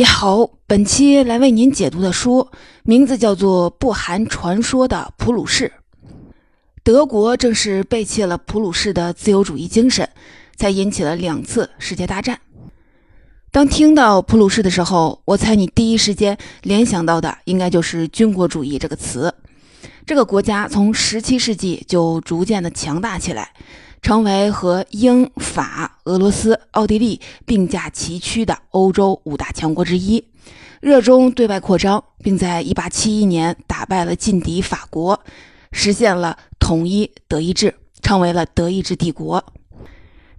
你好，本期来为您解读的书名字叫做《不含传说的普鲁士》。德国正是背弃了普鲁士的自由主义精神，才引起了两次世界大战。当听到普鲁士的时候，我猜你第一时间联想到的应该就是军国主义这个词。这个国家从17世纪就逐渐的强大起来。成为和英法、俄罗斯、奥地利并驾齐驱的欧洲五大强国之一，热衷对外扩张，并在1871年打败了劲敌法国，实现了统一德意志，成为了德意志帝国。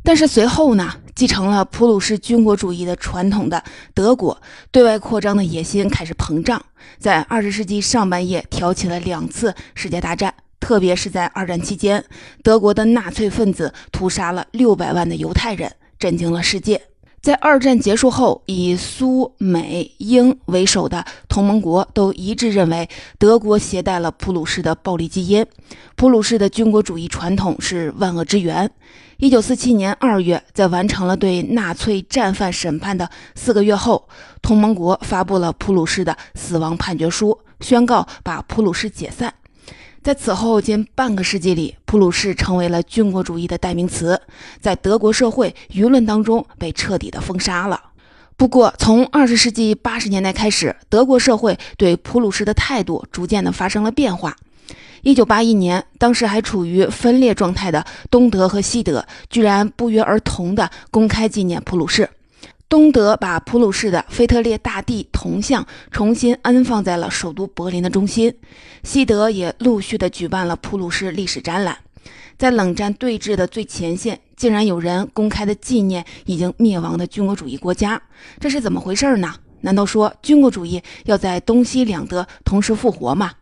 但是随后呢，继承了普鲁士军国主义的传统的德国，对外扩张的野心开始膨胀，在20世纪上半叶挑起了两次世界大战。特别是在二战期间，德国的纳粹分子屠杀了六百万的犹太人，震惊了世界。在二战结束后，以苏、美、英为首的同盟国都一致认为，德国携带了普鲁士的暴力基因，普鲁士的军国主义传统是万恶之源。一九四七年二月，在完成了对纳粹战犯审判的四个月后，同盟国发布了普鲁士的死亡判决书，宣告把普鲁士解散。在此后近半个世纪里，普鲁士成为了军国主义的代名词，在德国社会舆论当中被彻底的封杀了。不过，从二十世纪八十年代开始，德国社会对普鲁士的态度逐渐的发生了变化。一九八一年，当时还处于分裂状态的东德和西德，居然不约而同的公开纪念普鲁士。东德把普鲁士的腓特烈大帝铜像重新安放在了首都柏林的中心，西德也陆续的举办了普鲁士历史展览。在冷战对峙的最前线，竟然有人公开的纪念已经灭亡的军国主义国家，这是怎么回事呢？难道说军国主义要在东西两德同时复活吗？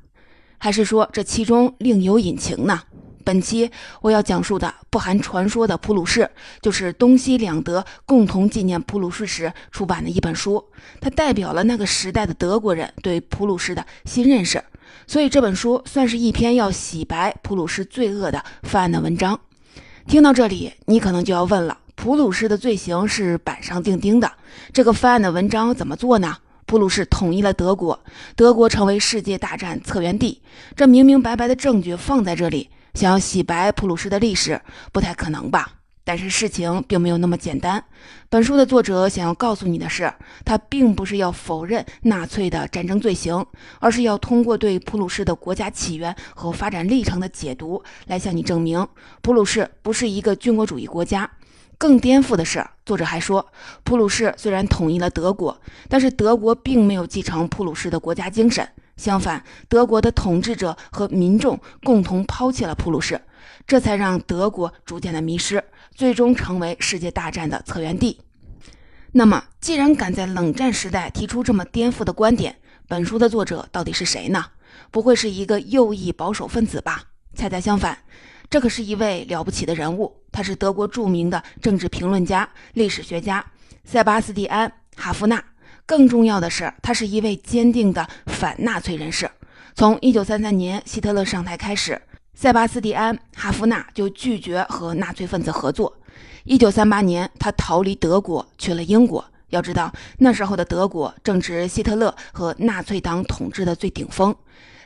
还是说这其中另有隐情呢？本期我要讲述的不含传说的普鲁士，就是东西两德共同纪念普鲁士时出版的一本书。它代表了那个时代的德国人对普鲁士的新认识，所以这本书算是一篇要洗白普鲁士罪恶的犯案的文章。听到这里，你可能就要问了：普鲁士的罪行是板上钉钉的，这个犯案的文章怎么做呢？普鲁士统一了德国，德国成为世界大战策源地，这明明白白的证据放在这里。想要洗白普鲁士的历史不太可能吧？但是事情并没有那么简单。本书的作者想要告诉你的是，他并不是要否认纳粹的战争罪行，而是要通过对普鲁士的国家起源和发展历程的解读，来向你证明普鲁士不是一个军国主义国家。更颠覆的是，作者还说，普鲁士虽然统一了德国，但是德国并没有继承普鲁士的国家精神。相反，德国的统治者和民众共同抛弃了普鲁士，这才让德国逐渐的迷失，最终成为世界大战的策源地。那么，既然敢在冷战时代提出这么颠覆的观点，本书的作者到底是谁呢？不会是一个右翼保守分子吧？恰恰相反，这可是一位了不起的人物，他是德国著名的政治评论家、历史学家塞巴斯蒂安·哈夫纳。更重要的是，他是一位坚定的反纳粹人士。从1933年希特勒上台开始，塞巴斯蒂安·哈夫纳就拒绝和纳粹分子合作。1938年，他逃离德国去了英国。要知道，那时候的德国正值希特勒和纳粹党统治的最顶峰。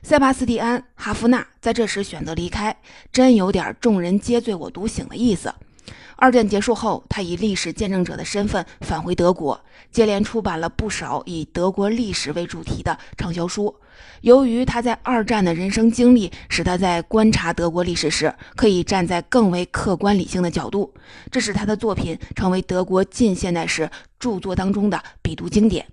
塞巴斯蒂安·哈夫纳在这时选择离开，真有点众人皆醉我独醒的意思。二战结束后，他以历史见证者的身份返回德国，接连出版了不少以德国历史为主题的畅销书。由于他在二战的人生经历，使他在观察德国历史时可以站在更为客观理性的角度，这使他的作品成为德国近现代史著作当中的必读经典。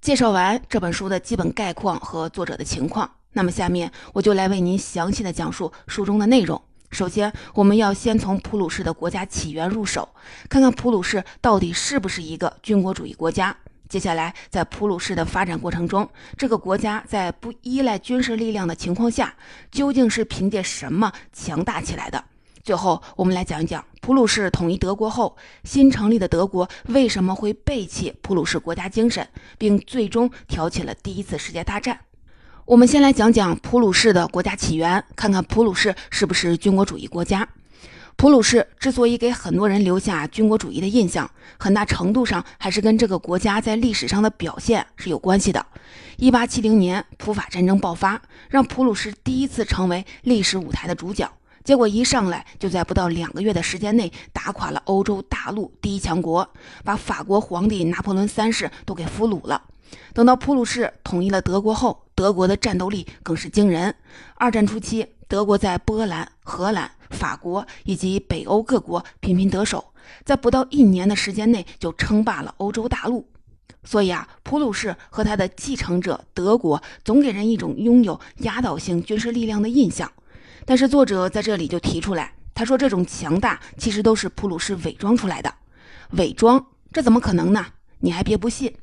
介绍完这本书的基本概况和作者的情况，那么下面我就来为您详细的讲述书中的内容。首先，我们要先从普鲁士的国家起源入手，看看普鲁士到底是不是一个军国主义国家。接下来，在普鲁士的发展过程中，这个国家在不依赖军事力量的情况下，究竟是凭借什么强大起来的？最后，我们来讲一讲普鲁士统一德国后，新成立的德国为什么会背弃普鲁士国家精神，并最终挑起了第一次世界大战。我们先来讲讲普鲁士的国家起源，看看普鲁士是不是军国主义国家。普鲁士之所以给很多人留下军国主义的印象，很大程度上还是跟这个国家在历史上的表现是有关系的。一八七零年，普法战争爆发，让普鲁士第一次成为历史舞台的主角。结果一上来就在不到两个月的时间内打垮了欧洲大陆第一强国，把法国皇帝拿破仑三世都给俘虏了。等到普鲁士统一了德国后，德国的战斗力更是惊人。二战初期，德国在波兰、荷兰。法国以及北欧各国频频得手，在不到一年的时间内就称霸了欧洲大陆。所以啊，普鲁士和他的继承者德国总给人一种拥有压倒性军事力量的印象。但是作者在这里就提出来，他说这种强大其实都是普鲁士伪装出来的。伪装？这怎么可能呢？你还别不信。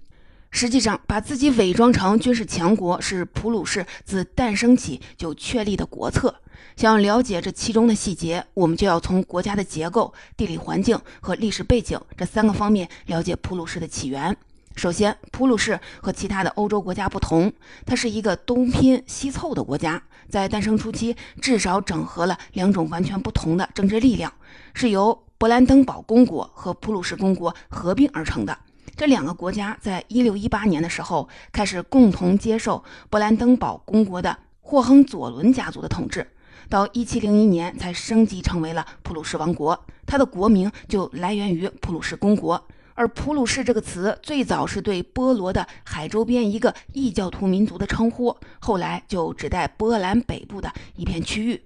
实际上，把自己伪装成军事强国是普鲁士自诞生起就确立的国策。想要了解这其中的细节，我们就要从国家的结构、地理环境和历史背景这三个方面了解普鲁士的起源。首先，普鲁士和其他的欧洲国家不同，它是一个东拼西凑的国家。在诞生初期，至少整合了两种完全不同的政治力量，是由勃兰登堡公国和普鲁士公国合并而成的。这两个国家在一六一八年的时候开始共同接受勃兰登堡公国的霍亨佐伦家族的统治。到一七零一年才升级成为了普鲁士王国，它的国名就来源于普鲁士公国。而普鲁士这个词最早是对波罗的海周边一个异教徒民族的称呼，后来就指代波兰北部的一片区域。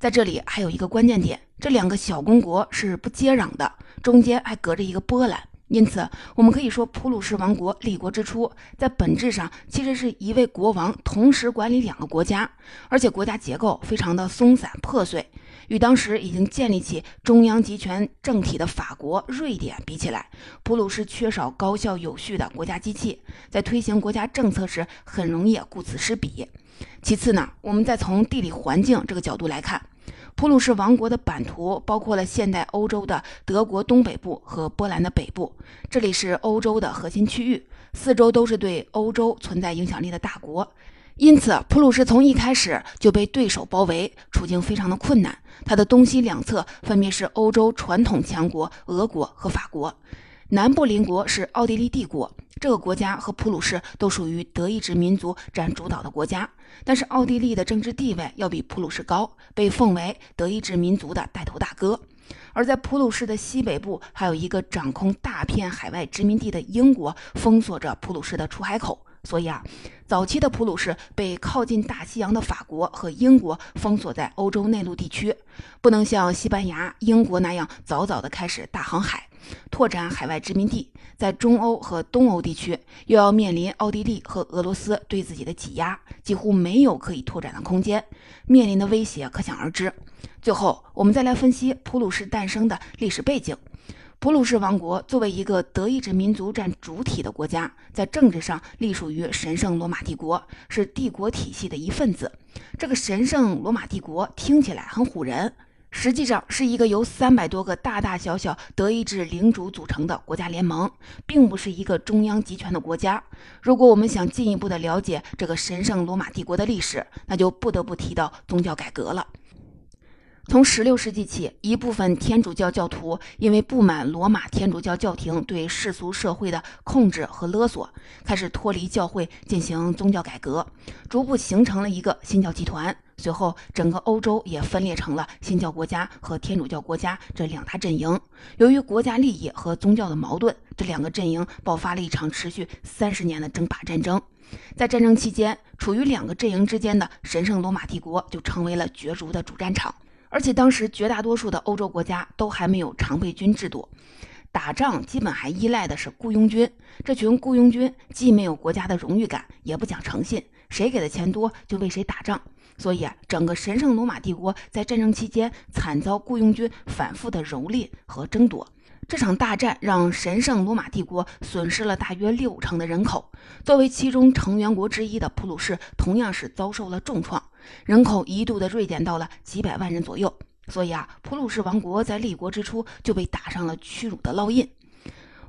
在这里还有一个关键点，这两个小公国是不接壤的，中间还隔着一个波兰。因此，我们可以说，普鲁士王国立国之初，在本质上其实是一位国王同时管理两个国家，而且国家结构非常的松散破碎。与当时已经建立起中央集权政体的法国、瑞典比起来，普鲁士缺少高效有序的国家机器，在推行国家政策时很容易顾此失彼。其次呢，我们再从地理环境这个角度来看。普鲁士王国的版图包括了现代欧洲的德国东北部和波兰的北部，这里是欧洲的核心区域，四周都是对欧洲存在影响力的大国，因此普鲁士从一开始就被对手包围，处境非常的困难。它的东西两侧分别是欧洲传统强国俄国和法国。南部邻国是奥地利帝国，这个国家和普鲁士都属于德意志民族占主导的国家，但是奥地利的政治地位要比普鲁士高，被奉为德意志民族的带头大哥。而在普鲁士的西北部，还有一个掌控大片海外殖民地的英国，封锁着普鲁士的出海口。所以啊，早期的普鲁士被靠近大西洋的法国和英国封锁在欧洲内陆地区，不能像西班牙、英国那样早早的开始大航海。拓展海外殖民地，在中欧和东欧地区，又要面临奥地利和俄罗斯对自己的挤压，几乎没有可以拓展的空间，面临的威胁可想而知。最后，我们再来分析普鲁士诞生的历史背景。普鲁士王国作为一个德意志民族占主体的国家，在政治上隶属于神圣罗马帝国，是帝国体系的一份子。这个神圣罗马帝国听起来很唬人。实际上是一个由三百多个大大小小德意志领主组成的国家联盟，并不是一个中央集权的国家。如果我们想进一步的了解这个神圣罗马帝国的历史，那就不得不提到宗教改革了。从16世纪起，一部分天主教教徒因为不满罗马天主教教廷对世俗社会的控制和勒索，开始脱离教会进行宗教改革，逐步形成了一个新教集团。随后，整个欧洲也分裂成了新教国家和天主教国家这两大阵营。由于国家利益和宗教的矛盾，这两个阵营爆发了一场持续三十年的争霸战争。在战争期间，处于两个阵营之间的神圣罗马帝国就成为了角逐的主战场。而且当时绝大多数的欧洲国家都还没有常备军制度，打仗基本还依赖的是雇佣军。这群雇佣军既没有国家的荣誉感，也不讲诚信，谁给的钱多就为谁打仗。所以啊，整个神圣罗马帝国在战争期间惨遭雇佣军反复的蹂躏和争夺。这场大战让神圣罗马帝国损失了大约六成的人口。作为其中成员国之一的普鲁士，同样是遭受了重创，人口一度的锐减到了几百万人左右。所以啊，普鲁士王国在立国之初就被打上了屈辱的烙印。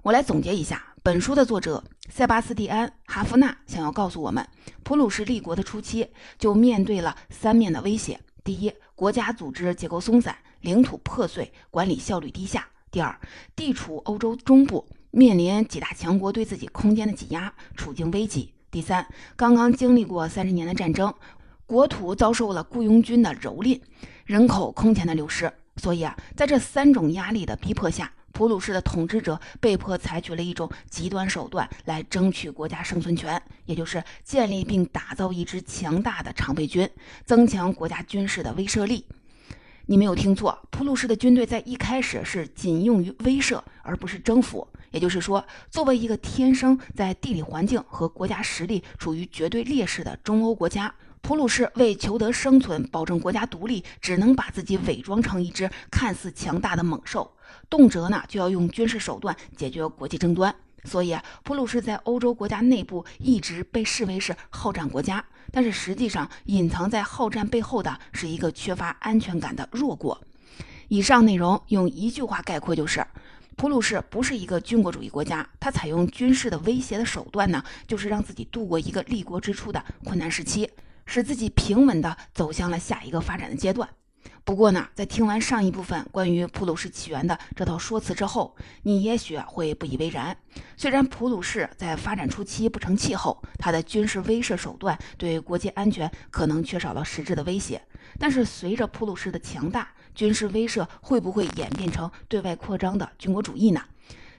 我来总结一下，本书的作者塞巴斯蒂安·哈夫纳想要告诉我们，普鲁士立国的初期就面对了三面的威胁：第一，国家组织结构松散。领土破碎，管理效率低下；第二，地处欧洲中部，面临几大强国对自己空间的挤压，处境危急；第三，刚刚经历过三十年的战争，国土遭受了雇佣军的蹂躏，人口空前的流失。所以啊，在这三种压力的逼迫下，普鲁士的统治者被迫采取了一种极端手段来争取国家生存权，也就是建立并打造一支强大的常备军，增强国家军事的威慑力。你没有听错，普鲁士的军队在一开始是仅用于威慑，而不是征服。也就是说，作为一个天生在地理环境和国家实力处于绝对劣势的中欧国家。普鲁士为求得生存、保证国家独立，只能把自己伪装成一只看似强大的猛兽，动辄呢就要用军事手段解决国际争端。所以，普鲁士在欧洲国家内部一直被视为是好战国家，但是实际上隐藏在好战背后的是一个缺乏安全感的弱国。以上内容用一句话概括就是：普鲁士不是一个军国主义国家，它采用军事的威胁的手段呢，就是让自己度过一个立国之初的困难时期。使自己平稳地走向了下一个发展的阶段。不过呢，在听完上一部分关于普鲁士起源的这套说辞之后，你也许会不以为然。虽然普鲁士在发展初期不成气候，它的军事威慑手段对国际安全可能缺少了实质的威胁，但是随着普鲁士的强大，军事威慑会不会演变成对外扩张的军国主义呢？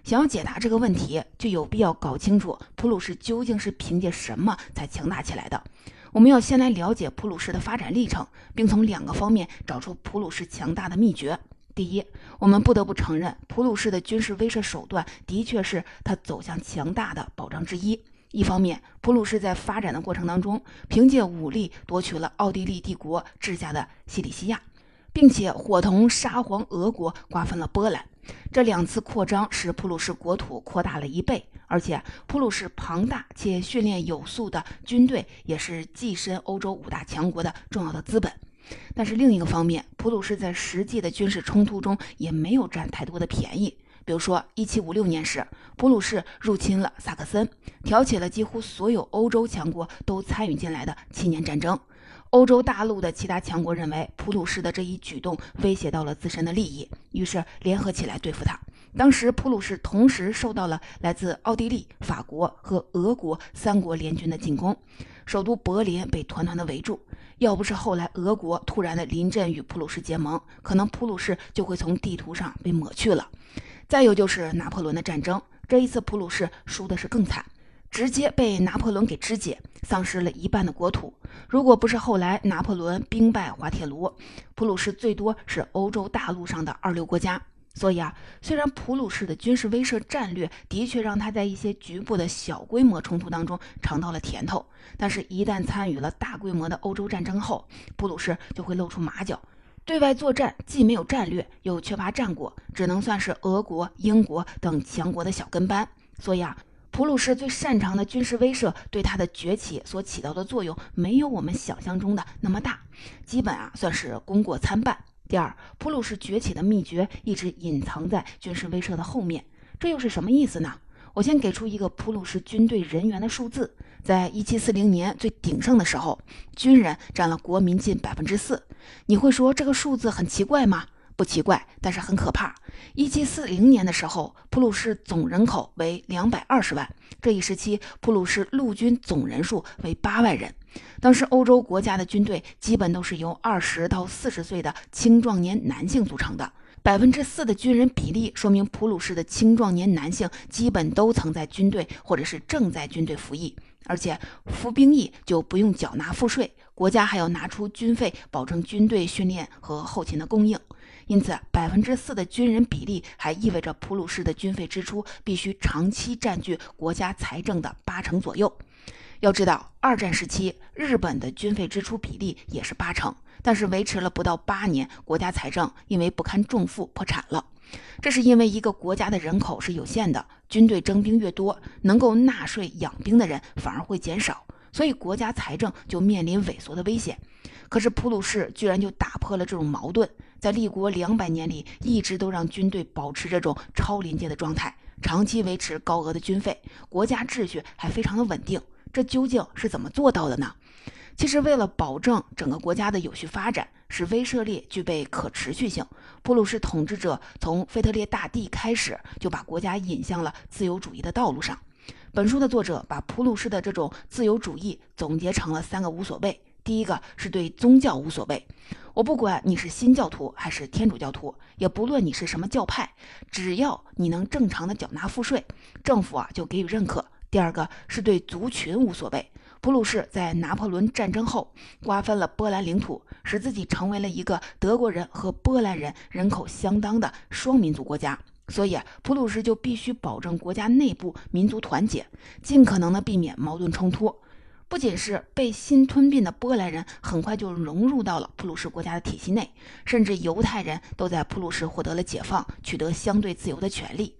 想要解答这个问题，就有必要搞清楚普鲁士究竟是凭借什么才强大起来的。我们要先来了解普鲁士的发展历程，并从两个方面找出普鲁士强大的秘诀。第一，我们不得不承认，普鲁士的军事威慑手段的确是他走向强大的保障之一。一方面，普鲁士在发展的过程当中，凭借武力夺取了奥地利帝国治下的西里西亚，并且伙同沙皇俄国瓜分了波兰。这两次扩张使普鲁士国土扩大了一倍。而且，普鲁士庞大且训练有素的军队也是跻身欧洲五大强国的重要的资本。但是另一个方面，普鲁士在实际的军事冲突中也没有占太多的便宜。比如说，1756年时，普鲁士入侵了萨克森，挑起了几乎所有欧洲强国都参与进来的七年战争。欧洲大陆的其他强国认为普鲁士的这一举动威胁到了自身的利益，于是联合起来对付他。当时，普鲁士同时受到了来自奥地利、法国和俄国三国联军的进攻，首都柏林被团团的围住。要不是后来俄国突然的临阵与普鲁士结盟，可能普鲁士就会从地图上被抹去了。再有就是拿破仑的战争，这一次普鲁士输的是更惨，直接被拿破仑给肢解，丧失了一半的国土。如果不是后来拿破仑兵败滑铁卢，普鲁士最多是欧洲大陆上的二流国家。所以啊，虽然普鲁士的军事威慑战略的确让他在一些局部的小规模冲突当中尝到了甜头，但是，一旦参与了大规模的欧洲战争后，普鲁士就会露出马脚。对外作战既没有战略，又缺乏战果，只能算是俄国、英国等强国的小跟班。所以啊，普鲁士最擅长的军事威慑对他的崛起所起到的作用，没有我们想象中的那么大，基本啊算是功过参半。第二，普鲁士崛起的秘诀一直隐藏在军事威慑的后面，这又是什么意思呢？我先给出一个普鲁士军队人员的数字，在一七四零年最鼎盛的时候，军人占了国民近百分之四。你会说这个数字很奇怪吗？不奇怪，但是很可怕。一七四零年的时候，普鲁士总人口为两百二十万，这一时期普鲁士陆军总人数为八万人。当时欧洲国家的军队基本都是由二十到四十岁的青壮年男性组成的，百分之四的军人比例说明普鲁士的青壮年男性基本都曾在军队或者是正在军队服役，而且服兵役就不用缴纳赋税，国家还要拿出军费保证军队训练和后勤的供应。因此，百分之四的军人比例还意味着普鲁士的军费支出必须长期占据国家财政的八成左右。要知道，二战时期日本的军费支出比例也是八成，但是维持了不到八年，国家财政因为不堪重负破产了。这是因为一个国家的人口是有限的，军队征兵越多，能够纳税养兵的人反而会减少，所以国家财政就面临萎缩的危险。可是普鲁士居然就打破了这种矛盾。在立国两百年里，一直都让军队保持这种超临界的状态，长期维持高额的军费，国家秩序还非常的稳定。这究竟是怎么做到的呢？其实，为了保证整个国家的有序发展，使威慑力具备可持续性，普鲁士统治者从腓特烈大帝开始就把国家引向了自由主义的道路上。本书的作者把普鲁士的这种自由主义总结成了三个无所谓。第一个是对宗教无所谓，我不管你是新教徒还是天主教徒，也不论你是什么教派，只要你能正常的缴纳赋税，政府啊就给予认可。第二个是对族群无所谓，普鲁士在拿破仑战争后瓜分了波兰领土，使自己成为了一个德国人和波兰人人口相当的双民族国家，所以普鲁士就必须保证国家内部民族团结，尽可能的避免矛盾冲突。不仅是被新吞并的波兰人很快就融入到了普鲁士国家的体系内，甚至犹太人都在普鲁士获得了解放，取得相对自由的权利。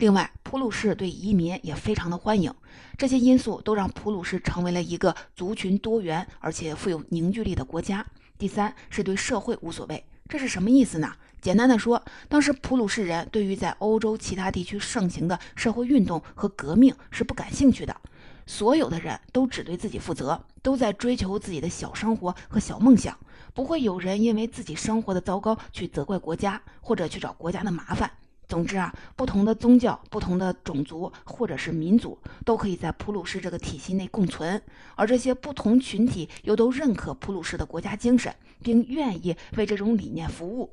另外，普鲁士对移民也非常的欢迎，这些因素都让普鲁士成为了一个族群多元而且富有凝聚力的国家。第三是对社会无所谓，这是什么意思呢？简单的说，当时普鲁士人对于在欧洲其他地区盛行的社会运动和革命是不感兴趣的。所有的人都只对自己负责，都在追求自己的小生活和小梦想，不会有人因为自己生活的糟糕去责怪国家或者去找国家的麻烦。总之啊，不同的宗教、不同的种族或者是民族都可以在普鲁士这个体系内共存，而这些不同群体又都认可普鲁士的国家精神，并愿意为这种理念服务。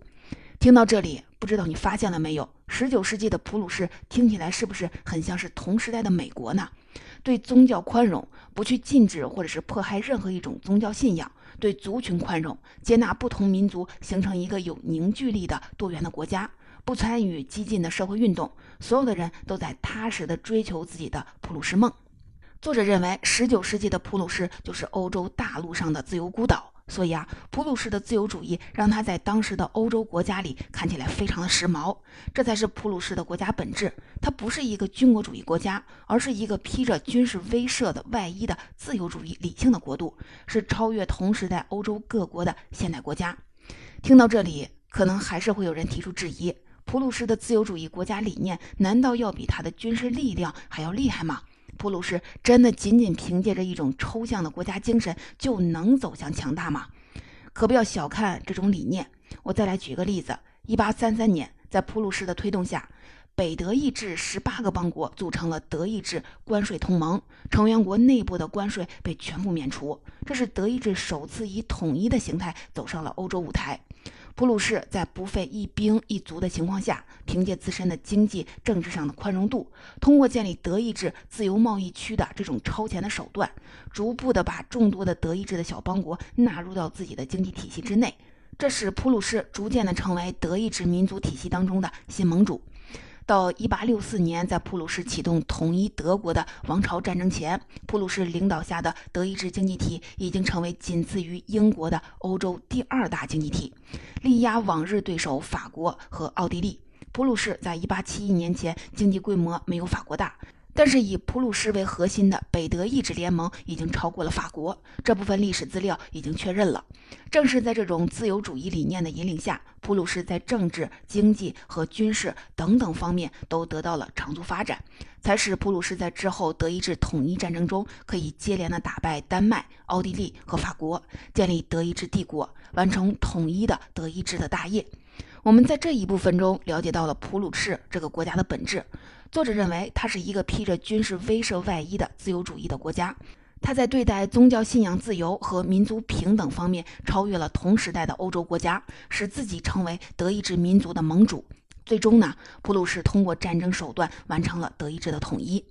听到这里，不知道你发现了没有？十九世纪的普鲁士听起来是不是很像是同时代的美国呢？对宗教宽容，不去禁止或者是迫害任何一种宗教信仰；对族群宽容，接纳不同民族，形成一个有凝聚力的多元的国家；不参与激进的社会运动，所有的人都在踏实的追求自己的普鲁士梦。作者认为，十九世纪的普鲁士就是欧洲大陆上的自由孤岛。所以啊，普鲁士的自由主义让他在当时的欧洲国家里看起来非常的时髦。这才是普鲁士的国家本质，它不是一个军国主义国家，而是一个披着军事威慑的外衣的自由主义理性的国度，是超越同时代欧洲各国的现代国家。听到这里，可能还是会有人提出质疑：普鲁士的自由主义国家理念难道要比他的军事力量还要厉害吗？普鲁士真的仅仅凭借着一种抽象的国家精神就能走向强大吗？可不要小看这种理念。我再来举个例子：一八三三年，在普鲁士的推动下，北德意志十八个邦国组成了德意志关税同盟，成员国内部的关税被全部免除。这是德意志首次以统一的形态走上了欧洲舞台。普鲁士在不费一兵一卒的情况下，凭借自身的经济、政治上的宽容度，通过建立德意志自由贸易区的这种超前的手段，逐步的把众多的德意志的小邦国纳入到自己的经济体系之内，这使普鲁士逐渐的成为德意志民族体系当中的新盟主。到一八六四年，在普鲁士启动统一德国的王朝战争前，普鲁士领导下的德意志经济体已经成为仅次于英国的欧洲第二大经济体，力压往日对手法国和奥地利。普鲁士在一八七一年前经济规模没有法国大。但是以普鲁士为核心的北德意志联盟已经超过了法国，这部分历史资料已经确认了。正是在这种自由主义理念的引领下，普鲁士在政治、经济和军事等等方面都得到了长足发展，才使普鲁士在之后德意志统一战争中可以接连的打败丹麦、奥地利和法国，建立德意志帝国，完成统一的德意志的大业。我们在这一部分中了解到了普鲁士这个国家的本质。作者认为，它是一个披着军事威慑外衣的自由主义的国家。它在对待宗教信仰自由和民族平等方面超越了同时代的欧洲国家，使自己成为德意志民族的盟主。最终呢，普鲁士通过战争手段完成了德意志的统一。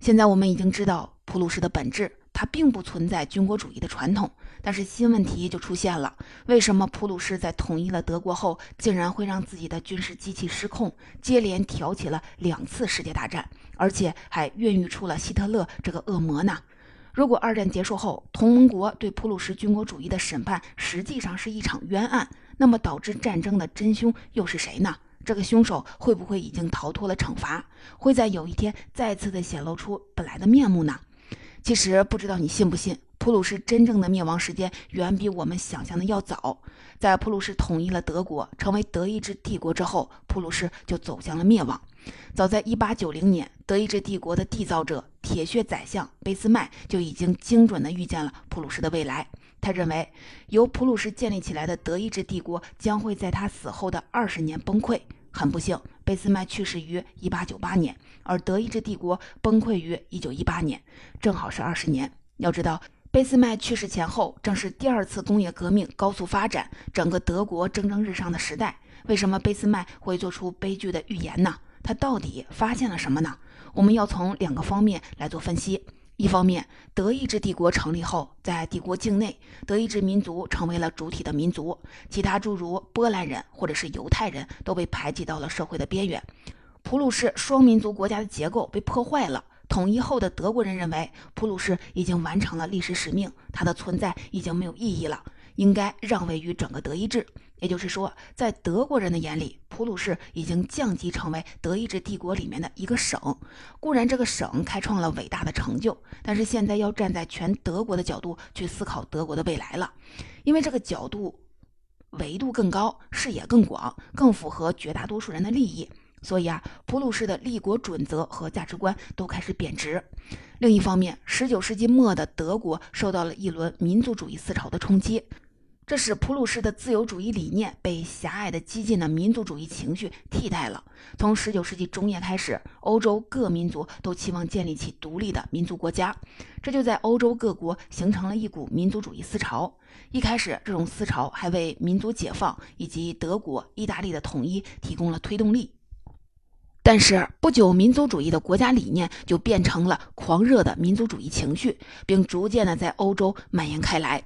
现在我们已经知道普鲁士的本质。它并不存在军国主义的传统，但是新问题就出现了：为什么普鲁士在统一了德国后，竟然会让自己的军事机器失控，接连挑起了两次世界大战，而且还孕育出了希特勒这个恶魔呢？如果二战结束后，同盟国对普鲁士军国主义的审判实际上是一场冤案，那么导致战争的真凶又是谁呢？这个凶手会不会已经逃脱了惩罚，会在有一天再次的显露出本来的面目呢？其实不知道你信不信，普鲁士真正的灭亡时间远比我们想象的要早。在普鲁士统一了德国，成为德意志帝国之后，普鲁士就走向了灭亡。早在1890年，德意志帝国的缔造者、铁血宰相俾斯麦就已经精准地预见了普鲁士的未来。他认为，由普鲁士建立起来的德意志帝国将会在他死后的二十年崩溃。很不幸，俾斯麦去世于1898年，而德意志帝国崩溃于1918年，正好是二十年。要知道，贝斯麦去世前后正是第二次工业革命高速发展、整个德国蒸蒸日上的时代。为什么贝斯麦会做出悲剧的预言呢？他到底发现了什么呢？我们要从两个方面来做分析。一方面，德意志帝国成立后，在帝国境内，德意志民族成为了主体的民族，其他诸如波兰人或者是犹太人都被排挤到了社会的边缘。普鲁士双民族国家的结构被破坏了。统一后的德国人认为，普鲁士已经完成了历史使命，它的存在已经没有意义了，应该让位于整个德意志。也就是说，在德国人的眼里，普鲁士已经降级成为德意志帝国里面的一个省。固然，这个省开创了伟大的成就，但是现在要站在全德国的角度去思考德国的未来了，因为这个角度维度更高，视野更广，更符合绝大多数人的利益。所以啊，普鲁士的立国准则和价值观都开始贬值。另一方面，19世纪末的德国受到了一轮民族主义思潮的冲击。这使普鲁士的自由主义理念被狭隘的激进的民族主义情绪替代了。从19世纪中叶开始，欧洲各民族都期望建立起独立的民族国家，这就在欧洲各国形成了一股民族主义思潮。一开始，这种思潮还为民族解放以及德国、意大利的统一提供了推动力。但是不久，民族主义的国家理念就变成了狂热的民族主义情绪，并逐渐的在欧洲蔓延开来。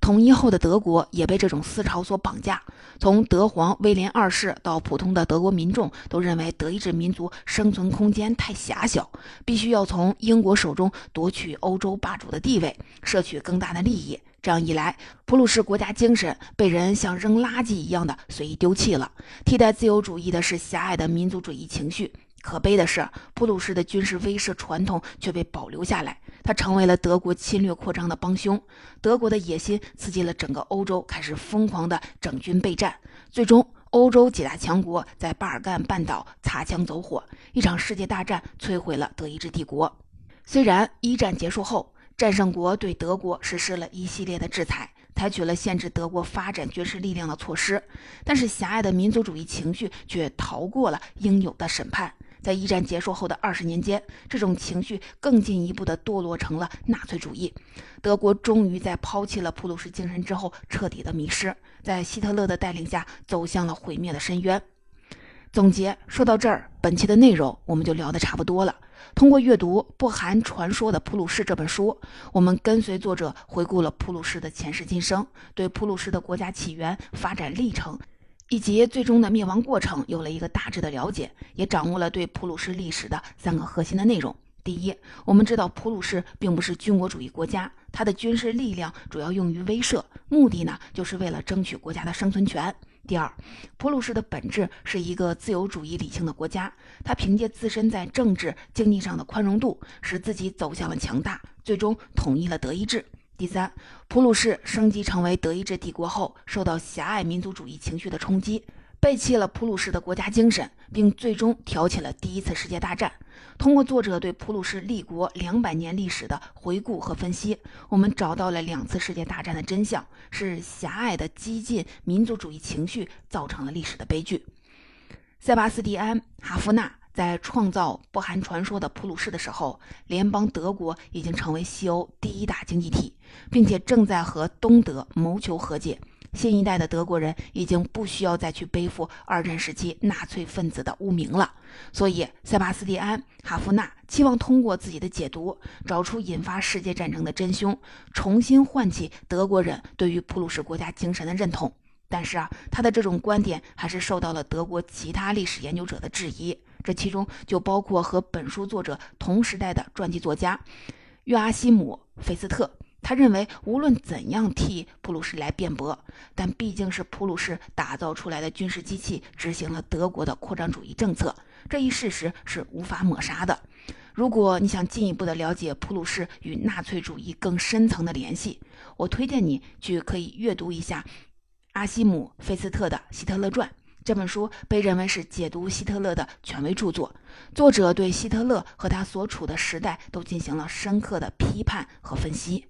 统一后的德国也被这种思潮所绑架，从德皇威廉二世到普通的德国民众都认为德意志民族生存空间太狭小，必须要从英国手中夺取欧洲霸主的地位，摄取更大的利益。这样一来，普鲁士国家精神被人像扔垃圾一样的随意丢弃了，替代自由主义的是狭隘的民族主义情绪。可悲的是，普鲁士的军事威慑传统却被保留下来。他成为了德国侵略扩张的帮凶，德国的野心刺激了整个欧洲，开始疯狂的整军备战。最终，欧洲几大强国在巴尔干半岛擦枪走火，一场世界大战摧毁了德意志帝国。虽然一战结束后，战胜国对德国实施了一系列的制裁，采取了限制德国发展军事力量的措施，但是狭隘的民族主义情绪却逃过了应有的审判。在一战结束后的二十年间，这种情绪更进一步的堕落成了纳粹主义。德国终于在抛弃了普鲁士精神之后，彻底的迷失，在希特勒的带领下走向了毁灭的深渊。总结说到这儿，本期的内容我们就聊得差不多了。通过阅读《不含传说的普鲁士》这本书，我们跟随作者回顾了普鲁士的前世今生，对普鲁士的国家起源、发展历程。以及最终的灭亡过程有了一个大致的了解，也掌握了对普鲁士历史的三个核心的内容。第一，我们知道普鲁士并不是军国主义国家，它的军事力量主要用于威慑，目的呢就是为了争取国家的生存权。第二，普鲁士的本质是一个自由主义理性的国家，它凭借自身在政治、经济上的宽容度，使自己走向了强大，最终统一了德意志。第三，普鲁士升级成为德意志帝国后，受到狭隘民族主义情绪的冲击，背弃了普鲁士的国家精神，并最终挑起了第一次世界大战。通过作者对普鲁士立国两百年历史的回顾和分析，我们找到了两次世界大战的真相：是狭隘的激进民族主义情绪造成了历史的悲剧。塞巴斯蒂安·哈夫纳。在创造不含传说的普鲁士的时候，联邦德国已经成为西欧第一大经济体，并且正在和东德谋求和解。新一代的德国人已经不需要再去背负二战时期纳粹分子的污名了。所以，塞巴斯蒂安·哈夫纳期望通过自己的解读，找出引发世界战争的真凶，重新唤起德国人对于普鲁士国家精神的认同。但是啊，他的这种观点还是受到了德国其他历史研究者的质疑。这其中就包括和本书作者同时代的传记作家约阿希姆·费斯特。他认为，无论怎样替普鲁士来辩驳，但毕竟是普鲁士打造出来的军事机器执行了德国的扩张主义政策，这一事实是无法抹杀的。如果你想进一步的了解普鲁士与纳粹主义更深层的联系，我推荐你去可以阅读一下阿希姆·费斯特的《希特勒传》。这本书被认为是解读希特勒的权威著作。作者对希特勒和他所处的时代都进行了深刻的批判和分析。